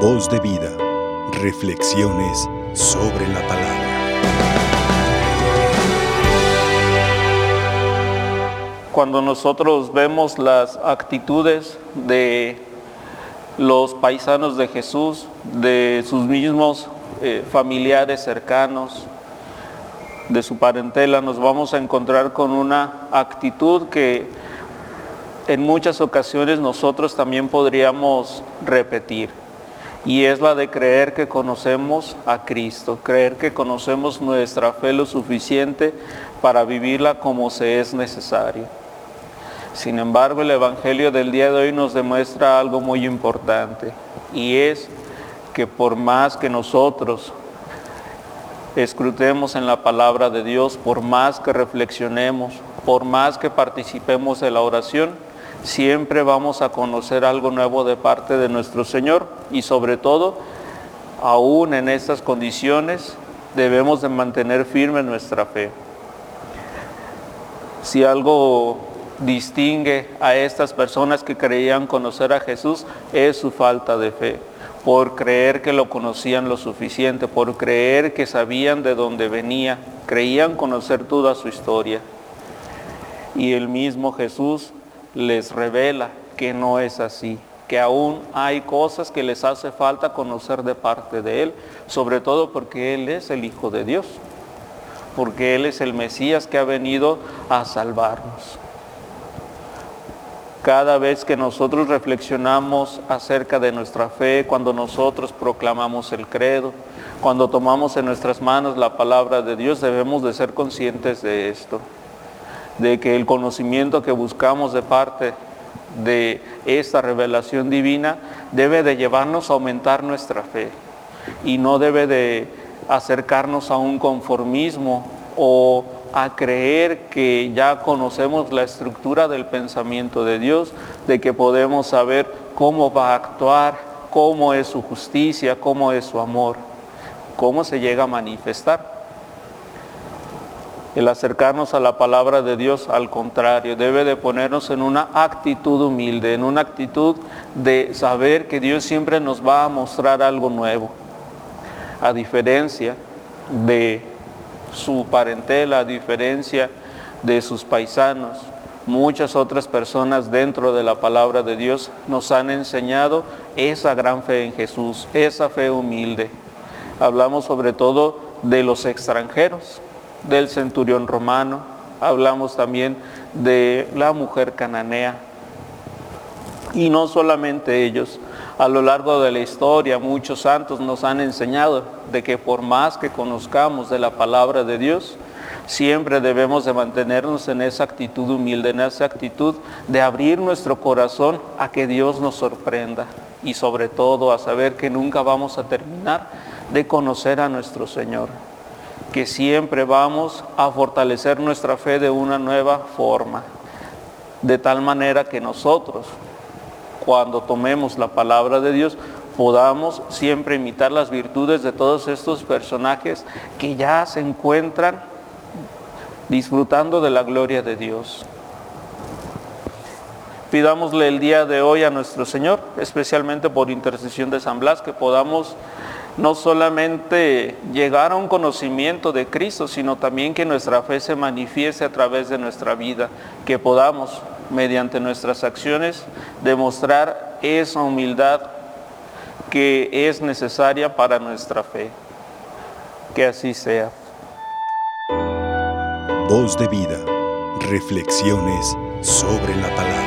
Voz de vida. Reflexiones sobre la palabra. Cuando nosotros vemos las actitudes de los paisanos de Jesús, de sus mismos eh, familiares cercanos, de su parentela, nos vamos a encontrar con una actitud que en muchas ocasiones nosotros también podríamos repetir. Y es la de creer que conocemos a Cristo, creer que conocemos nuestra fe lo suficiente para vivirla como se es necesario. Sin embargo, el Evangelio del día de hoy nos demuestra algo muy importante y es que por más que nosotros escrutemos en la palabra de Dios, por más que reflexionemos, por más que participemos de la oración, siempre vamos a conocer algo nuevo de parte de nuestro Señor y sobre todo, aún en estas condiciones, debemos de mantener firme nuestra fe. Si algo distingue a estas personas que creían conocer a Jesús es su falta de fe, por creer que lo conocían lo suficiente, por creer que sabían de dónde venía, creían conocer toda su historia. Y el mismo Jesús les revela que no es así, que aún hay cosas que les hace falta conocer de parte de Él, sobre todo porque Él es el Hijo de Dios, porque Él es el Mesías que ha venido a salvarnos. Cada vez que nosotros reflexionamos acerca de nuestra fe, cuando nosotros proclamamos el credo, cuando tomamos en nuestras manos la palabra de Dios, debemos de ser conscientes de esto de que el conocimiento que buscamos de parte de esta revelación divina debe de llevarnos a aumentar nuestra fe y no debe de acercarnos a un conformismo o a creer que ya conocemos la estructura del pensamiento de Dios, de que podemos saber cómo va a actuar, cómo es su justicia, cómo es su amor, cómo se llega a manifestar. El acercarnos a la palabra de Dios, al contrario, debe de ponernos en una actitud humilde, en una actitud de saber que Dios siempre nos va a mostrar algo nuevo. A diferencia de su parentela, a diferencia de sus paisanos, muchas otras personas dentro de la palabra de Dios nos han enseñado esa gran fe en Jesús, esa fe humilde. Hablamos sobre todo de los extranjeros, del centurión romano, hablamos también de la mujer cananea. Y no solamente ellos, a lo largo de la historia muchos santos nos han enseñado de que por más que conozcamos de la palabra de Dios, siempre debemos de mantenernos en esa actitud humilde, en esa actitud de abrir nuestro corazón a que Dios nos sorprenda y sobre todo a saber que nunca vamos a terminar de conocer a nuestro Señor que siempre vamos a fortalecer nuestra fe de una nueva forma, de tal manera que nosotros, cuando tomemos la palabra de Dios, podamos siempre imitar las virtudes de todos estos personajes que ya se encuentran disfrutando de la gloria de Dios. Pidámosle el día de hoy a nuestro Señor, especialmente por intercesión de San Blas, que podamos no solamente llegar a un conocimiento de Cristo, sino también que nuestra fe se manifieste a través de nuestra vida, que podamos, mediante nuestras acciones, demostrar esa humildad que es necesaria para nuestra fe. Que así sea. Voz de vida. Reflexiones sobre la palabra.